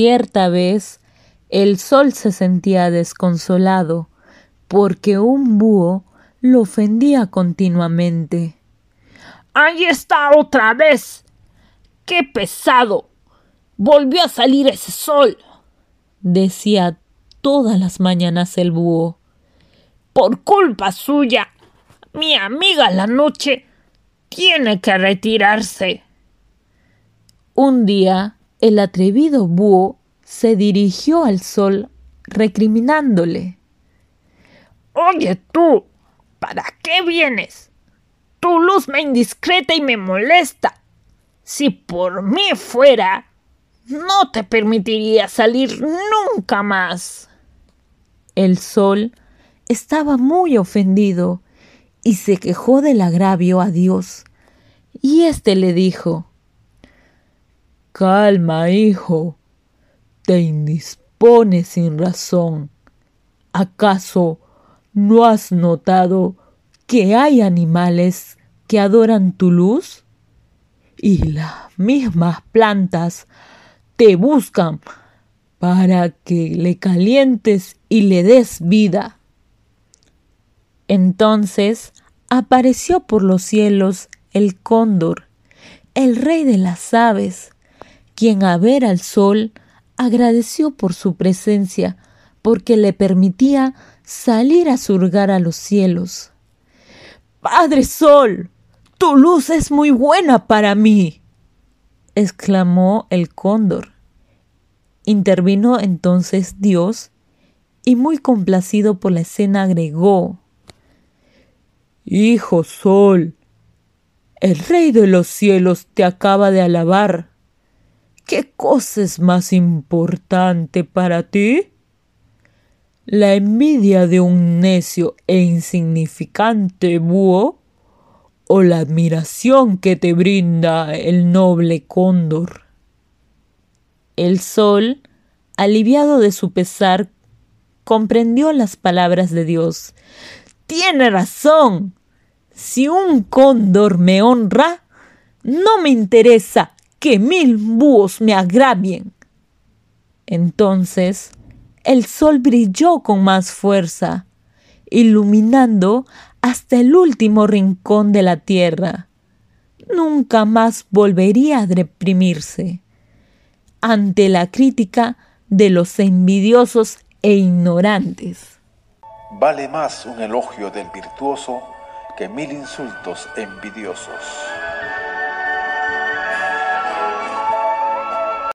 Cierta vez el sol se sentía desconsolado porque un búho lo ofendía continuamente. Ahí está otra vez. ¡Qué pesado! Volvió a salir ese sol, decía todas las mañanas el búho. Por culpa suya, mi amiga la noche tiene que retirarse. Un día, el atrevido búho se dirigió al sol recriminándole. Oye tú, ¿para qué vienes? Tu luz me indiscreta y me molesta. Si por mí fuera, no te permitiría salir nunca más. El sol estaba muy ofendido y se quejó del agravio a Dios. Y éste le dijo Calma, hijo, te indispones sin razón. ¿Acaso no has notado que hay animales que adoran tu luz? Y las mismas plantas te buscan para que le calientes y le des vida. Entonces apareció por los cielos el cóndor, el rey de las aves, quien a ver al sol agradeció por su presencia, porque le permitía salir a surgar a los cielos. Padre Sol, tu luz es muy buena para mí, exclamó el cóndor. Intervino entonces Dios y muy complacido por la escena agregó Hijo Sol, el Rey de los cielos te acaba de alabar. ¿Qué cosa es más importante para ti? ¿La envidia de un necio e insignificante búho? ¿O la admiración que te brinda el noble cóndor? El sol, aliviado de su pesar, comprendió las palabras de Dios. Tiene razón. Si un cóndor me honra, no me interesa que mil búhos me agravien. Entonces el sol brilló con más fuerza, iluminando hasta el último rincón de la tierra. Nunca más volvería a deprimirse ante la crítica de los envidiosos e ignorantes. Vale más un elogio del virtuoso que mil insultos envidiosos.